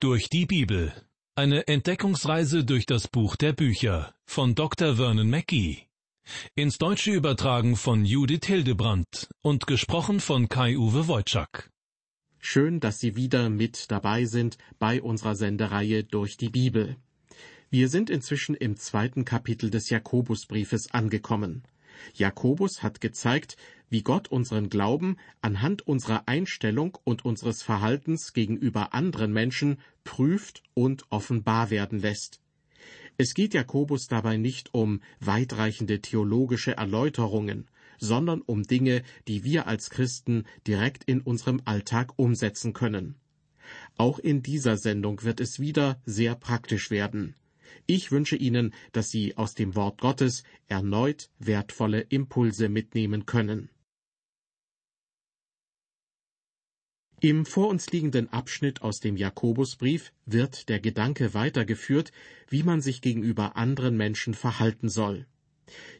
Durch die Bibel. Eine Entdeckungsreise durch das Buch der Bücher von Dr. Vernon Mackey. Ins Deutsche übertragen von Judith Hildebrandt und gesprochen von Kai-Uwe Wojczak. Schön, dass Sie wieder mit dabei sind bei unserer Sendereihe durch die Bibel. Wir sind inzwischen im zweiten Kapitel des Jakobusbriefes angekommen. Jakobus hat gezeigt, wie Gott unseren Glauben anhand unserer Einstellung und unseres Verhaltens gegenüber anderen Menschen prüft und offenbar werden lässt. Es geht Jakobus dabei nicht um weitreichende theologische Erläuterungen, sondern um Dinge, die wir als Christen direkt in unserem Alltag umsetzen können. Auch in dieser Sendung wird es wieder sehr praktisch werden. Ich wünsche Ihnen, dass Sie aus dem Wort Gottes erneut wertvolle Impulse mitnehmen können. Im vor uns liegenden Abschnitt aus dem Jakobusbrief wird der Gedanke weitergeführt, wie man sich gegenüber anderen Menschen verhalten soll.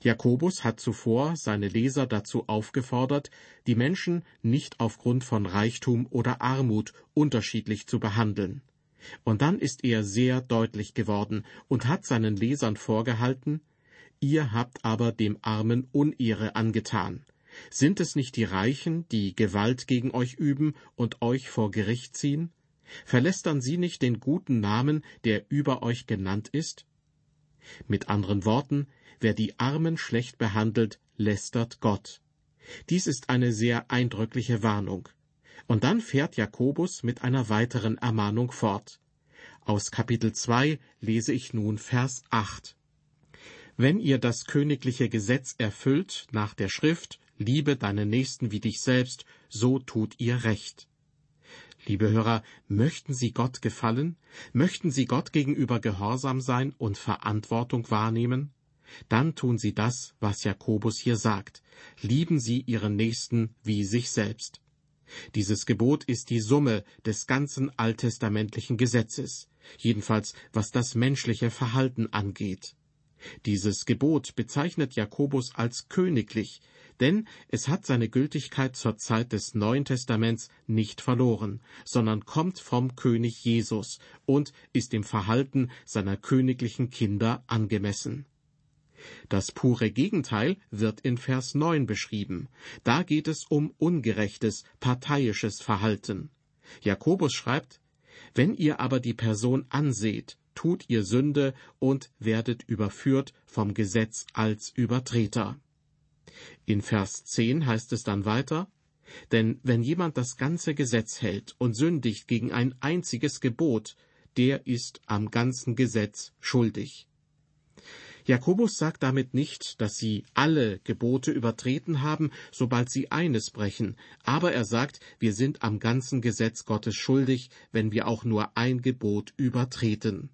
Jakobus hat zuvor seine Leser dazu aufgefordert, die Menschen nicht aufgrund von Reichtum oder Armut unterschiedlich zu behandeln. Und dann ist er sehr deutlich geworden und hat seinen Lesern vorgehalten, Ihr habt aber dem Armen Unehre angetan. Sind es nicht die Reichen, die Gewalt gegen euch üben und euch vor Gericht ziehen? Verlästern sie nicht den guten Namen, der über euch genannt ist? Mit anderen Worten, wer die Armen schlecht behandelt, lästert Gott. Dies ist eine sehr eindrückliche Warnung. Und dann fährt Jakobus mit einer weiteren Ermahnung fort. Aus Kapitel 2 lese ich nun Vers 8. Wenn ihr das königliche Gesetz erfüllt nach der Schrift, liebe deinen Nächsten wie dich selbst, so tut ihr Recht. Liebe Hörer, möchten Sie Gott gefallen? Möchten Sie Gott gegenüber gehorsam sein und Verantwortung wahrnehmen? Dann tun Sie das, was Jakobus hier sagt. Lieben Sie Ihren Nächsten wie sich selbst. Dieses Gebot ist die Summe des ganzen alttestamentlichen Gesetzes, jedenfalls was das menschliche Verhalten angeht. Dieses Gebot bezeichnet Jakobus als königlich, denn es hat seine Gültigkeit zur Zeit des Neuen Testaments nicht verloren, sondern kommt vom König Jesus und ist dem Verhalten seiner königlichen Kinder angemessen. Das pure Gegenteil wird in Vers 9 beschrieben. Da geht es um ungerechtes, parteiisches Verhalten. Jakobus schreibt, Wenn ihr aber die Person anseht, tut ihr Sünde und werdet überführt vom Gesetz als Übertreter. In Vers 10 heißt es dann weiter, denn wenn jemand das ganze Gesetz hält und sündigt gegen ein einziges Gebot, der ist am ganzen Gesetz schuldig. Jakobus sagt damit nicht, dass sie alle Gebote übertreten haben, sobald sie eines brechen, aber er sagt, wir sind am ganzen Gesetz Gottes schuldig, wenn wir auch nur ein Gebot übertreten.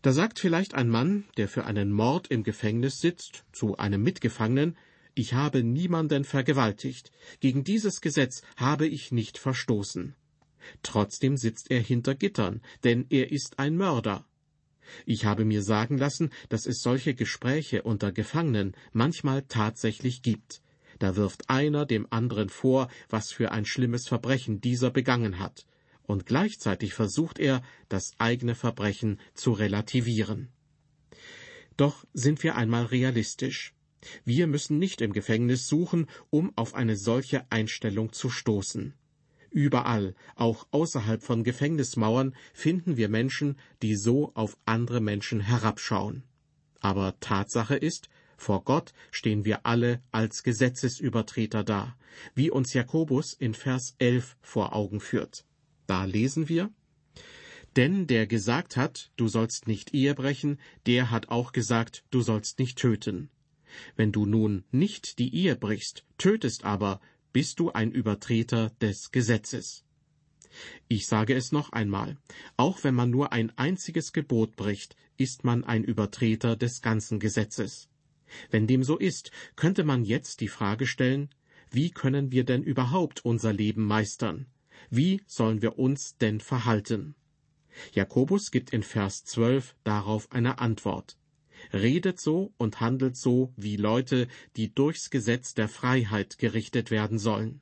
Da sagt vielleicht ein Mann, der für einen Mord im Gefängnis sitzt, zu einem Mitgefangenen, ich habe niemanden vergewaltigt, gegen dieses Gesetz habe ich nicht verstoßen. Trotzdem sitzt er hinter Gittern, denn er ist ein Mörder. Ich habe mir sagen lassen, dass es solche Gespräche unter Gefangenen manchmal tatsächlich gibt. Da wirft einer dem anderen vor, was für ein schlimmes Verbrechen dieser begangen hat, und gleichzeitig versucht er, das eigene Verbrechen zu relativieren. Doch sind wir einmal realistisch. Wir müssen nicht im Gefängnis suchen, um auf eine solche Einstellung zu stoßen. Überall, auch außerhalb von Gefängnismauern, finden wir Menschen, die so auf andere Menschen herabschauen. Aber Tatsache ist, vor Gott stehen wir alle als Gesetzesübertreter da, wie uns Jakobus in Vers 11 vor Augen führt. Da lesen wir, denn der gesagt hat, du sollst nicht Ehe brechen, der hat auch gesagt, du sollst nicht töten. Wenn du nun nicht die Ehe brichst, tötest aber, bist du ein Übertreter des Gesetzes. Ich sage es noch einmal, auch wenn man nur ein einziges Gebot bricht, ist man ein Übertreter des ganzen Gesetzes. Wenn dem so ist, könnte man jetzt die Frage stellen, wie können wir denn überhaupt unser Leben meistern? Wie sollen wir uns denn verhalten? Jakobus gibt in Vers 12 darauf eine Antwort. Redet so und handelt so wie Leute, die durchs Gesetz der Freiheit gerichtet werden sollen.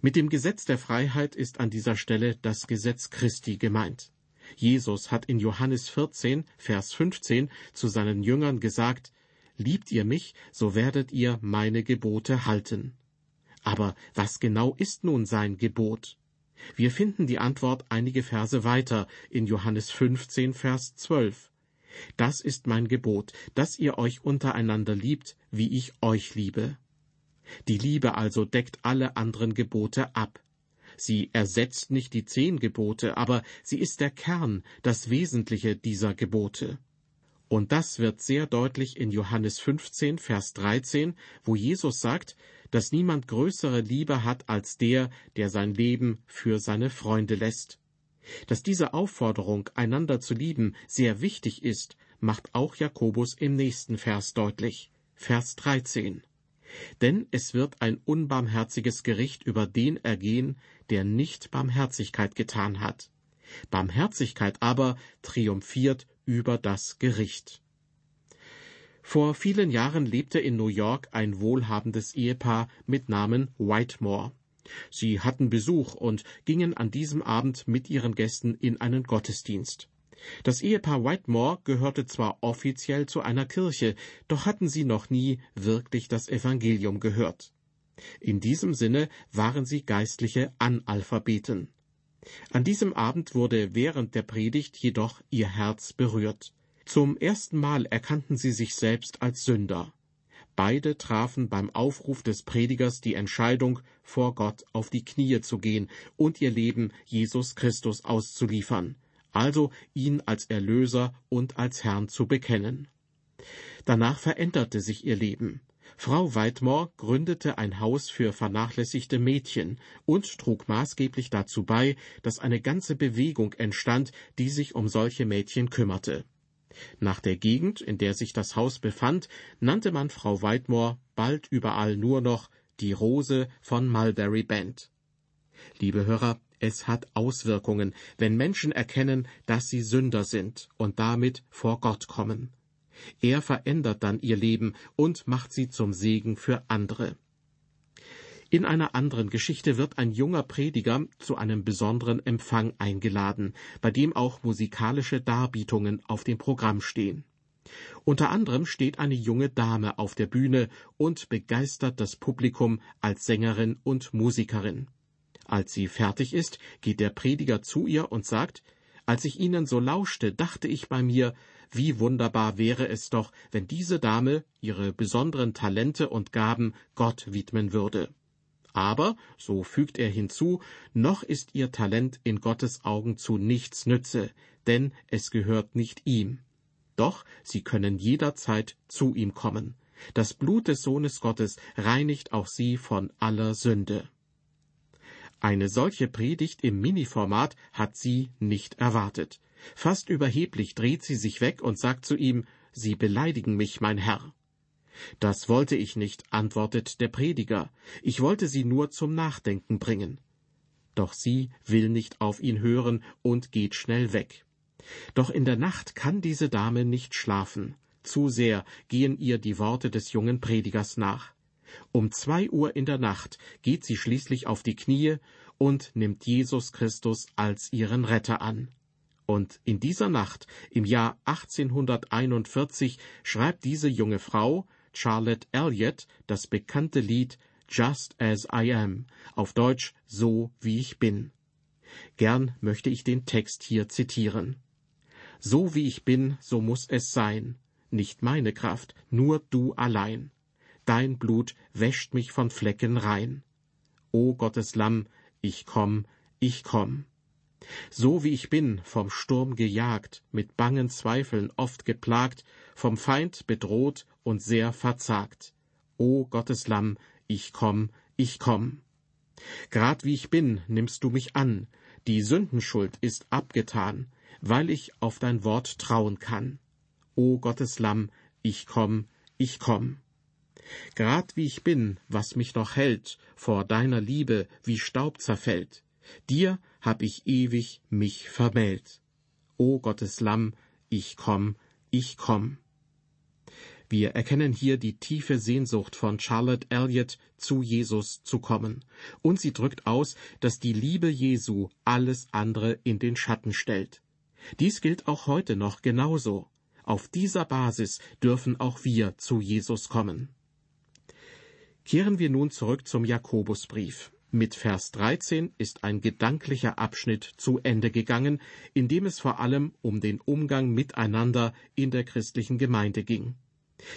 Mit dem Gesetz der Freiheit ist an dieser Stelle das Gesetz Christi gemeint. Jesus hat in Johannes 14, Vers 15 zu seinen Jüngern gesagt, Liebt ihr mich, so werdet ihr meine Gebote halten. Aber was genau ist nun sein Gebot? Wir finden die Antwort einige Verse weiter in Johannes 15, Vers 12. Das ist mein Gebot, dass ihr euch untereinander liebt, wie ich euch liebe. Die Liebe also deckt alle anderen Gebote ab. Sie ersetzt nicht die zehn Gebote, aber sie ist der Kern, das Wesentliche dieser Gebote. Und das wird sehr deutlich in Johannes 15, Vers 13, wo Jesus sagt, dass niemand größere Liebe hat als der, der sein Leben für seine Freunde lässt. Dass diese Aufforderung, einander zu lieben, sehr wichtig ist, macht auch Jakobus im nächsten Vers deutlich. Vers 13. Denn es wird ein unbarmherziges Gericht über den ergehen, der nicht Barmherzigkeit getan hat. Barmherzigkeit aber triumphiert über das Gericht. Vor vielen Jahren lebte in New York ein wohlhabendes Ehepaar mit Namen Whitemore. Sie hatten Besuch und gingen an diesem Abend mit ihren Gästen in einen Gottesdienst. Das Ehepaar Whitemore gehörte zwar offiziell zu einer Kirche, doch hatten sie noch nie wirklich das Evangelium gehört. In diesem Sinne waren sie geistliche Analphabeten. An diesem Abend wurde während der Predigt jedoch ihr Herz berührt. Zum ersten Mal erkannten sie sich selbst als Sünder. Beide trafen beim Aufruf des Predigers die Entscheidung, vor Gott auf die Knie zu gehen und ihr Leben Jesus Christus auszuliefern, also ihn als Erlöser und als Herrn zu bekennen. Danach veränderte sich ihr Leben. Frau Weidmore gründete ein Haus für vernachlässigte Mädchen und trug maßgeblich dazu bei, dass eine ganze Bewegung entstand, die sich um solche Mädchen kümmerte. Nach der Gegend, in der sich das Haus befand, nannte man Frau Weidmore bald überall nur noch die Rose von Mulberry Bend. Liebe Hörer, es hat Auswirkungen, wenn Menschen erkennen, dass sie Sünder sind und damit vor Gott kommen. Er verändert dann ihr Leben und macht sie zum Segen für andere. In einer anderen Geschichte wird ein junger Prediger zu einem besonderen Empfang eingeladen, bei dem auch musikalische Darbietungen auf dem Programm stehen. Unter anderem steht eine junge Dame auf der Bühne und begeistert das Publikum als Sängerin und Musikerin. Als sie fertig ist, geht der Prediger zu ihr und sagt, als ich Ihnen so lauschte, dachte ich bei mir, wie wunderbar wäre es doch, wenn diese Dame ihre besonderen Talente und Gaben Gott widmen würde. Aber, so fügt er hinzu, noch ist ihr Talent in Gottes Augen zu nichts Nütze, denn es gehört nicht ihm. Doch sie können jederzeit zu ihm kommen. Das Blut des Sohnes Gottes reinigt auch sie von aller Sünde. Eine solche Predigt im Miniformat hat sie nicht erwartet. Fast überheblich dreht sie sich weg und sagt zu ihm, Sie beleidigen mich, mein Herr. Das wollte ich nicht, antwortet der Prediger, ich wollte sie nur zum Nachdenken bringen. Doch sie will nicht auf ihn hören und geht schnell weg. Doch in der Nacht kann diese Dame nicht schlafen. Zu sehr gehen ihr die Worte des jungen Predigers nach. Um zwei Uhr in der Nacht geht sie schließlich auf die Knie und nimmt Jesus Christus als ihren Retter an. Und in dieser Nacht, im Jahr 1841, schreibt diese junge Frau, Charlotte Elliott, das bekannte Lied Just as I am, auf Deutsch So wie ich bin. Gern möchte ich den Text hier zitieren. So wie ich bin, so muss es sein, nicht meine Kraft, nur du allein. Dein Blut wäscht mich von Flecken rein. O Gottes Lamm, ich komm, ich komm. So wie ich bin, vom Sturm gejagt, mit bangen Zweifeln oft geplagt, vom Feind bedroht und sehr verzagt. O Gottes Lamm, ich komm, ich komm. Grad wie ich bin, nimmst du mich an, die Sündenschuld ist abgetan, weil ich auf dein Wort trauen kann. O Gottes Lamm, ich komm, ich komm. Grad wie ich bin, was mich noch hält, vor deiner Liebe wie Staub zerfällt, Dir hab ich ewig mich vermählt. O Gottes Lamm, ich komm, ich komm. Wir erkennen hier die tiefe Sehnsucht von Charlotte Elliott, zu Jesus zu kommen. Und sie drückt aus, dass die Liebe Jesu alles andere in den Schatten stellt. Dies gilt auch heute noch genauso. Auf dieser Basis dürfen auch wir zu Jesus kommen. Kehren wir nun zurück zum Jakobusbrief. Mit Vers 13 ist ein gedanklicher Abschnitt zu Ende gegangen, in dem es vor allem um den Umgang miteinander in der christlichen Gemeinde ging.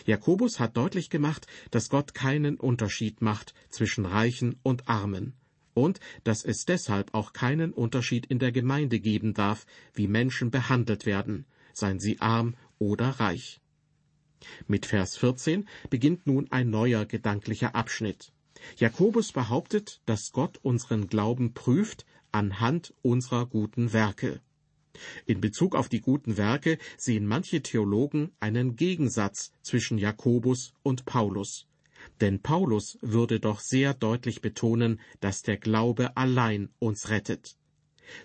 Jakobus hat deutlich gemacht, dass Gott keinen Unterschied macht zwischen Reichen und Armen und dass es deshalb auch keinen Unterschied in der Gemeinde geben darf, wie Menschen behandelt werden, seien sie arm oder reich. Mit Vers 14 beginnt nun ein neuer gedanklicher Abschnitt. Jakobus behauptet, dass Gott unseren Glauben prüft anhand unserer guten Werke. In Bezug auf die guten Werke sehen manche Theologen einen Gegensatz zwischen Jakobus und Paulus. Denn Paulus würde doch sehr deutlich betonen, dass der Glaube allein uns rettet.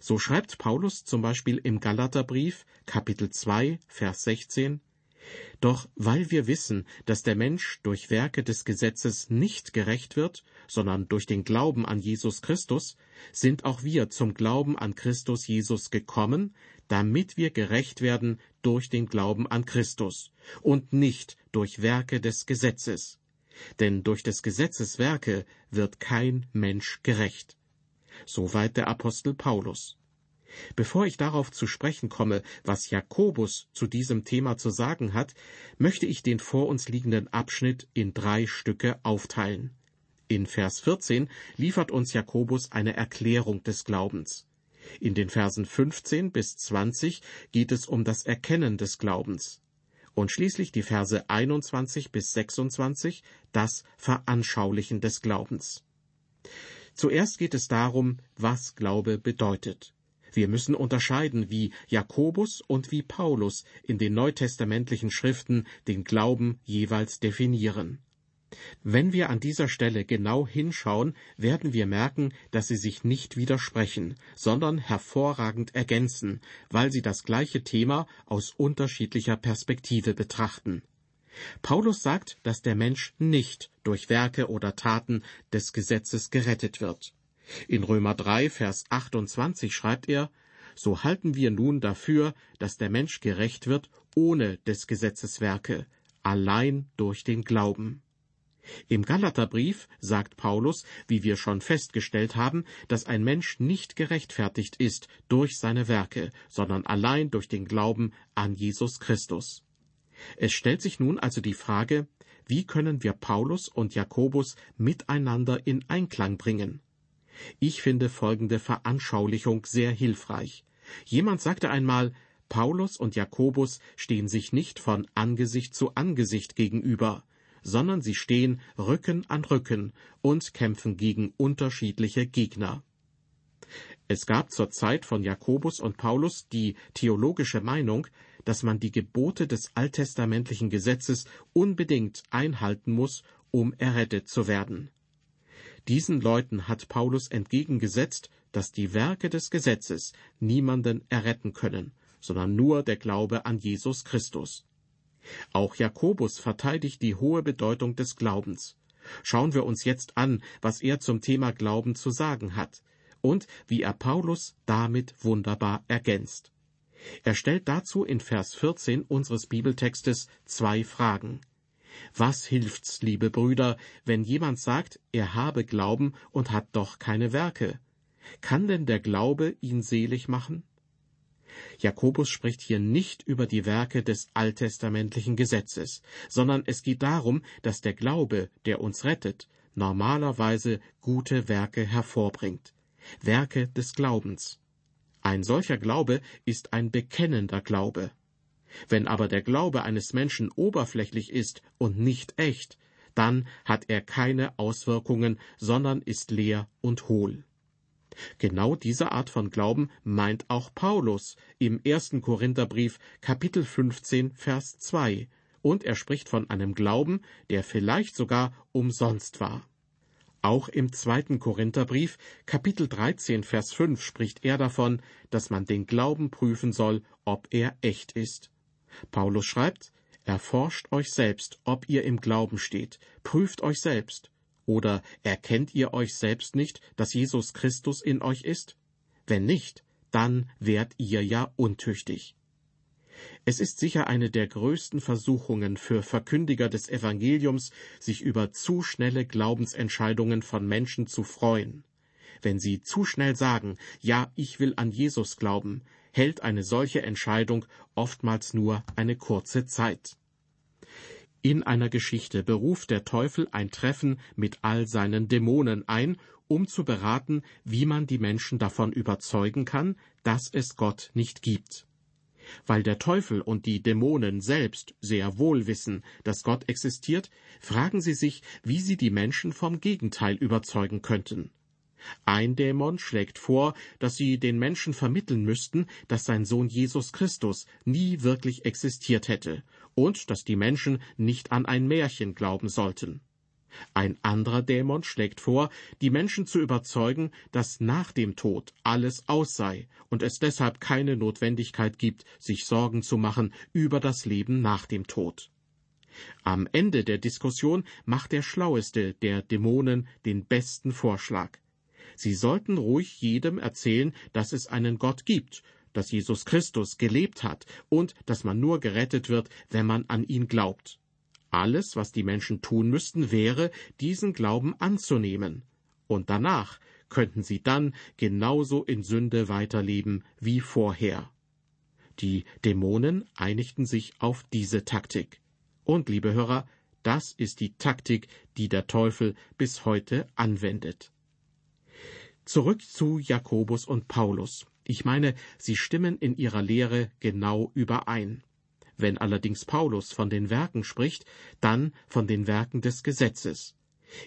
So schreibt Paulus zum Beispiel im Galaterbrief, Kapitel 2, Vers 16, Doch weil wir wissen, dass der Mensch durch Werke des Gesetzes nicht gerecht wird, sondern durch den Glauben an Jesus Christus, sind auch wir zum Glauben an Christus Jesus gekommen, damit wir gerecht werden durch den Glauben an Christus und nicht durch Werke des Gesetzes denn durch des Gesetzes Werke wird kein Mensch gerecht. Soweit der Apostel Paulus. Bevor ich darauf zu sprechen komme, was Jakobus zu diesem Thema zu sagen hat, möchte ich den vor uns liegenden Abschnitt in drei Stücke aufteilen. In Vers 14 liefert uns Jakobus eine Erklärung des Glaubens. In den Versen 15 bis 20 geht es um das Erkennen des Glaubens und schließlich die Verse 21 bis 26 das Veranschaulichen des Glaubens. Zuerst geht es darum, was Glaube bedeutet. Wir müssen unterscheiden, wie Jakobus und wie Paulus in den neutestamentlichen Schriften den Glauben jeweils definieren. Wenn wir an dieser Stelle genau hinschauen, werden wir merken, dass sie sich nicht widersprechen, sondern hervorragend ergänzen, weil sie das gleiche Thema aus unterschiedlicher Perspektive betrachten. Paulus sagt, dass der Mensch nicht durch Werke oder Taten des Gesetzes gerettet wird. In Römer 3, Vers 28 schreibt er, so halten wir nun dafür, dass der Mensch gerecht wird ohne des Gesetzes Werke, allein durch den Glauben. Im Galaterbrief sagt Paulus, wie wir schon festgestellt haben, dass ein Mensch nicht gerechtfertigt ist durch seine Werke, sondern allein durch den Glauben an Jesus Christus. Es stellt sich nun also die Frage, wie können wir Paulus und Jakobus miteinander in Einklang bringen? Ich finde folgende Veranschaulichung sehr hilfreich. Jemand sagte einmal, Paulus und Jakobus stehen sich nicht von Angesicht zu Angesicht gegenüber, sondern sie stehen Rücken an Rücken und kämpfen gegen unterschiedliche Gegner. Es gab zur Zeit von Jakobus und Paulus die theologische Meinung, dass man die Gebote des alttestamentlichen Gesetzes unbedingt einhalten muss, um errettet zu werden. Diesen Leuten hat Paulus entgegengesetzt, dass die Werke des Gesetzes niemanden erretten können, sondern nur der Glaube an Jesus Christus. Auch Jakobus verteidigt die hohe Bedeutung des Glaubens. Schauen wir uns jetzt an, was er zum Thema Glauben zu sagen hat und wie er Paulus damit wunderbar ergänzt. Er stellt dazu in Vers 14 unseres Bibeltextes zwei Fragen. Was hilft's, liebe Brüder, wenn jemand sagt, er habe Glauben und hat doch keine Werke? Kann denn der Glaube ihn selig machen? Jakobus spricht hier nicht über die Werke des alttestamentlichen Gesetzes, sondern es geht darum, dass der Glaube, der uns rettet, normalerweise gute Werke hervorbringt. Werke des Glaubens. Ein solcher Glaube ist ein bekennender Glaube. Wenn aber der Glaube eines Menschen oberflächlich ist und nicht echt, dann hat er keine Auswirkungen, sondern ist leer und hohl. Genau diese Art von Glauben meint auch Paulus im ersten Korintherbrief Kapitel 15 Vers 2 und er spricht von einem Glauben, der vielleicht sogar umsonst war. Auch im zweiten Korintherbrief Kapitel 13 Vers 5 spricht er davon, dass man den Glauben prüfen soll, ob er echt ist. Paulus schreibt, Erforscht euch selbst, ob ihr im Glauben steht, prüft euch selbst. Oder erkennt ihr euch selbst nicht, dass Jesus Christus in euch ist? Wenn nicht, dann wärt ihr ja untüchtig. Es ist sicher eine der größten Versuchungen für Verkündiger des Evangeliums, sich über zu schnelle Glaubensentscheidungen von Menschen zu freuen. Wenn sie zu schnell sagen, ja, ich will an Jesus glauben, hält eine solche Entscheidung oftmals nur eine kurze Zeit. In einer Geschichte beruft der Teufel ein Treffen mit all seinen Dämonen ein, um zu beraten, wie man die Menschen davon überzeugen kann, dass es Gott nicht gibt. Weil der Teufel und die Dämonen selbst sehr wohl wissen, dass Gott existiert, fragen sie sich, wie sie die Menschen vom Gegenteil überzeugen könnten. Ein Dämon schlägt vor, dass sie den Menschen vermitteln müssten, dass sein Sohn Jesus Christus nie wirklich existiert hätte und dass die Menschen nicht an ein Märchen glauben sollten. Ein anderer Dämon schlägt vor, die Menschen zu überzeugen, dass nach dem Tod alles aus sei und es deshalb keine Notwendigkeit gibt, sich Sorgen zu machen über das Leben nach dem Tod. Am Ende der Diskussion macht der Schlaueste der Dämonen den besten Vorschlag. Sie sollten ruhig jedem erzählen, dass es einen Gott gibt, dass Jesus Christus gelebt hat und dass man nur gerettet wird, wenn man an ihn glaubt. Alles, was die Menschen tun müssten, wäre, diesen Glauben anzunehmen. Und danach könnten sie dann genauso in Sünde weiterleben wie vorher. Die Dämonen einigten sich auf diese Taktik. Und, liebe Hörer, das ist die Taktik, die der Teufel bis heute anwendet. Zurück zu Jakobus und Paulus. Ich meine, sie stimmen in ihrer Lehre genau überein. Wenn allerdings Paulus von den Werken spricht, dann von den Werken des Gesetzes.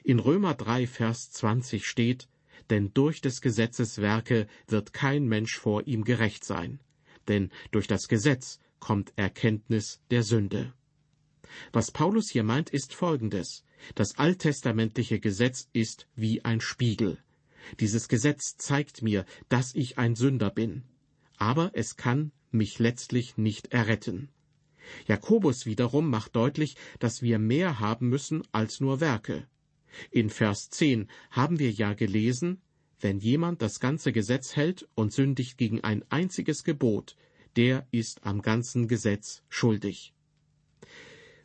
In Römer 3, Vers 20 steht, denn durch des Gesetzes Werke wird kein Mensch vor ihm gerecht sein. Denn durch das Gesetz kommt Erkenntnis der Sünde. Was Paulus hier meint, ist Folgendes. Das alttestamentliche Gesetz ist wie ein Spiegel. Dieses Gesetz zeigt mir, dass ich ein Sünder bin. Aber es kann mich letztlich nicht erretten. Jakobus wiederum macht deutlich, dass wir mehr haben müssen als nur Werke. In Vers 10 haben wir ja gelesen, wenn jemand das ganze Gesetz hält und sündigt gegen ein einziges Gebot, der ist am ganzen Gesetz schuldig.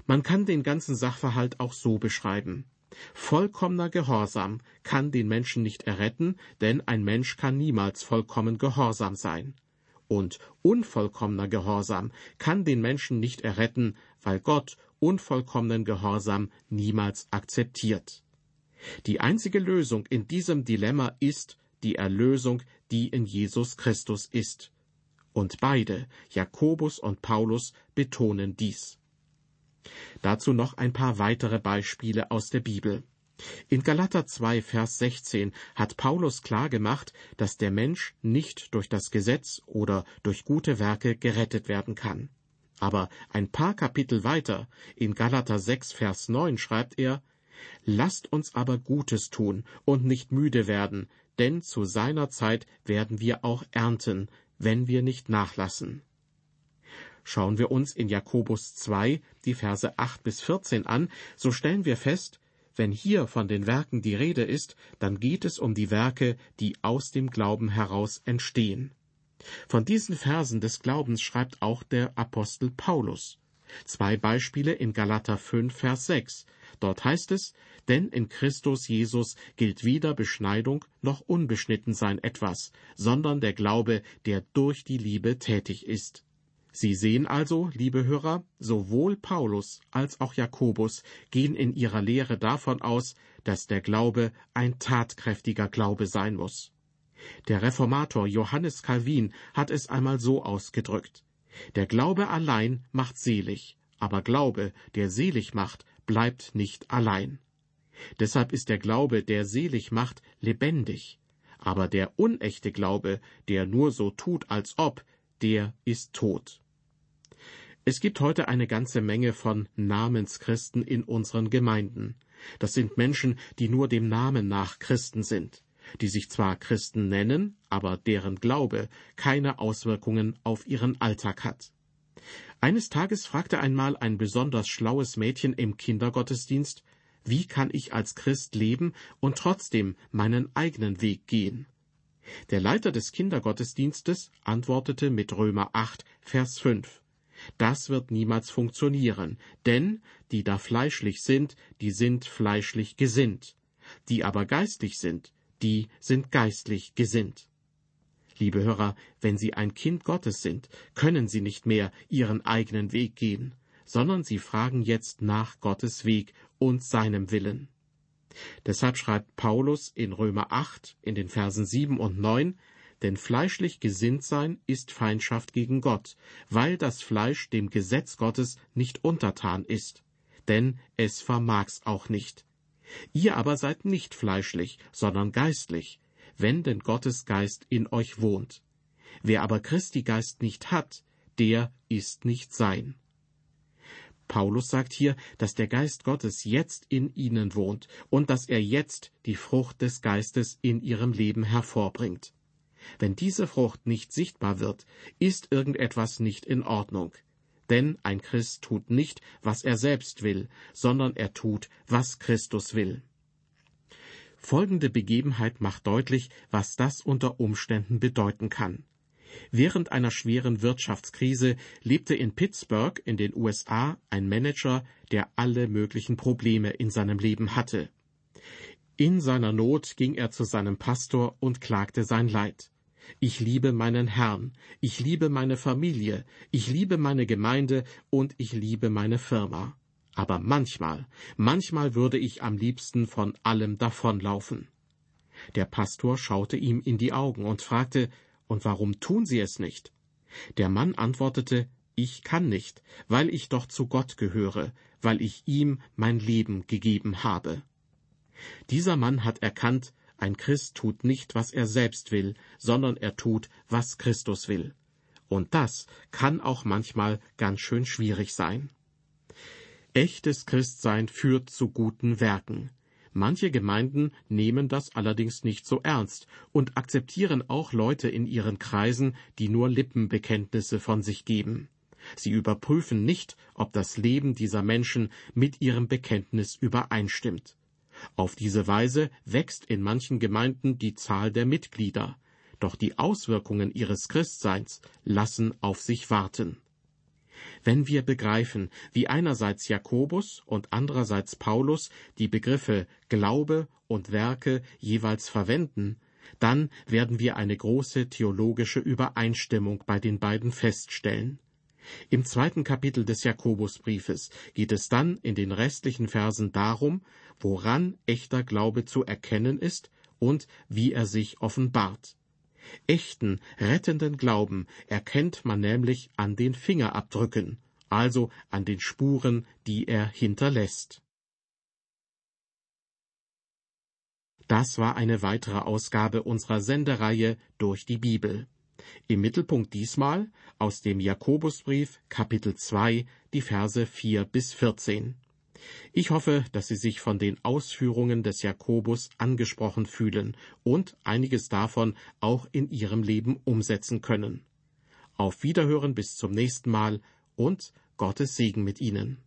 Man kann den ganzen Sachverhalt auch so beschreiben. Vollkommener Gehorsam kann den Menschen nicht erretten, denn ein Mensch kann niemals vollkommen gehorsam sein. Und unvollkommener Gehorsam kann den Menschen nicht erretten, weil Gott unvollkommenen Gehorsam niemals akzeptiert. Die einzige Lösung in diesem Dilemma ist die Erlösung, die in Jesus Christus ist. Und beide, Jakobus und Paulus, betonen dies. Dazu noch ein paar weitere Beispiele aus der Bibel. In Galater 2, Vers 16 hat Paulus klar gemacht, dass der Mensch nicht durch das Gesetz oder durch gute Werke gerettet werden kann. Aber ein paar Kapitel weiter, in Galater 6, Vers 9 schreibt er, Lasst uns aber Gutes tun und nicht müde werden, denn zu seiner Zeit werden wir auch ernten, wenn wir nicht nachlassen. Schauen wir uns in Jakobus 2 die Verse 8 bis 14 an, so stellen wir fest, wenn hier von den Werken die Rede ist, dann geht es um die Werke, die aus dem Glauben heraus entstehen. Von diesen Versen des Glaubens schreibt auch der Apostel Paulus. Zwei Beispiele in Galater 5, Vers 6. Dort heißt es, denn in Christus Jesus gilt weder Beschneidung noch Unbeschnittensein etwas, sondern der Glaube, der durch die Liebe tätig ist. Sie sehen also, liebe Hörer, sowohl Paulus als auch Jakobus gehen in ihrer Lehre davon aus, dass der Glaube ein tatkräftiger Glaube sein muss. Der Reformator Johannes Calvin hat es einmal so ausgedrückt Der Glaube allein macht selig, aber Glaube, der selig macht, bleibt nicht allein. Deshalb ist der Glaube, der selig macht, lebendig, aber der unechte Glaube, der nur so tut, als ob, der ist tot. Es gibt heute eine ganze Menge von Namenschristen in unseren Gemeinden. Das sind Menschen, die nur dem Namen nach Christen sind, die sich zwar Christen nennen, aber deren Glaube keine Auswirkungen auf ihren Alltag hat. Eines Tages fragte einmal ein besonders schlaues Mädchen im Kindergottesdienst, wie kann ich als Christ leben und trotzdem meinen eigenen Weg gehen? Der Leiter des Kindergottesdienstes antwortete mit Römer 8, Vers 5. Das wird niemals funktionieren, denn die da fleischlich sind, die sind fleischlich gesinnt, die aber geistlich sind, die sind geistlich gesinnt. Liebe Hörer, wenn Sie ein Kind Gottes sind, können Sie nicht mehr Ihren eigenen Weg gehen, sondern Sie fragen jetzt nach Gottes Weg und seinem Willen. Deshalb schreibt Paulus in Römer 8 in den Versen 7 und 9, denn fleischlich gesinnt sein ist Feindschaft gegen Gott, weil das Fleisch dem Gesetz Gottes nicht untertan ist. Denn es vermag's auch nicht. Ihr aber seid nicht fleischlich, sondern geistlich, wenn denn Gottes Geist in euch wohnt. Wer aber Christi Geist nicht hat, der ist nicht sein. Paulus sagt hier, dass der Geist Gottes jetzt in ihnen wohnt und dass er jetzt die Frucht des Geistes in ihrem Leben hervorbringt. Wenn diese Frucht nicht sichtbar wird, ist irgendetwas nicht in Ordnung. Denn ein Christ tut nicht, was er selbst will, sondern er tut, was Christus will. Folgende Begebenheit macht deutlich, was das unter Umständen bedeuten kann. Während einer schweren Wirtschaftskrise lebte in Pittsburgh in den USA ein Manager, der alle möglichen Probleme in seinem Leben hatte. In seiner Not ging er zu seinem Pastor und klagte sein Leid. Ich liebe meinen Herrn, ich liebe meine Familie, ich liebe meine Gemeinde und ich liebe meine Firma. Aber manchmal, manchmal würde ich am liebsten von allem davonlaufen. Der Pastor schaute ihm in die Augen und fragte, und warum tun Sie es nicht? Der Mann antwortete, ich kann nicht, weil ich doch zu Gott gehöre, weil ich ihm mein Leben gegeben habe. Dieser Mann hat erkannt, ein Christ tut nicht, was er selbst will, sondern er tut, was Christus will. Und das kann auch manchmal ganz schön schwierig sein. Echtes Christsein führt zu guten Werken. Manche Gemeinden nehmen das allerdings nicht so ernst und akzeptieren auch Leute in ihren Kreisen, die nur Lippenbekenntnisse von sich geben. Sie überprüfen nicht, ob das Leben dieser Menschen mit ihrem Bekenntnis übereinstimmt. Auf diese Weise wächst in manchen Gemeinden die Zahl der Mitglieder, doch die Auswirkungen ihres Christseins lassen auf sich warten. Wenn wir begreifen, wie einerseits Jakobus und andererseits Paulus die Begriffe Glaube und Werke jeweils verwenden, dann werden wir eine große theologische Übereinstimmung bei den beiden feststellen. Im zweiten Kapitel des Jakobusbriefes geht es dann in den restlichen Versen darum, woran echter Glaube zu erkennen ist und wie er sich offenbart. Echten, rettenden Glauben erkennt man nämlich an den Fingerabdrücken, also an den Spuren, die er hinterlässt. Das war eine weitere Ausgabe unserer Sendereihe durch die Bibel. Im Mittelpunkt diesmal aus dem Jakobusbrief Kapitel 2 die Verse 4 bis 14. Ich hoffe, dass Sie sich von den Ausführungen des Jakobus angesprochen fühlen und einiges davon auch in Ihrem Leben umsetzen können. Auf Wiederhören bis zum nächsten Mal und Gottes Segen mit Ihnen.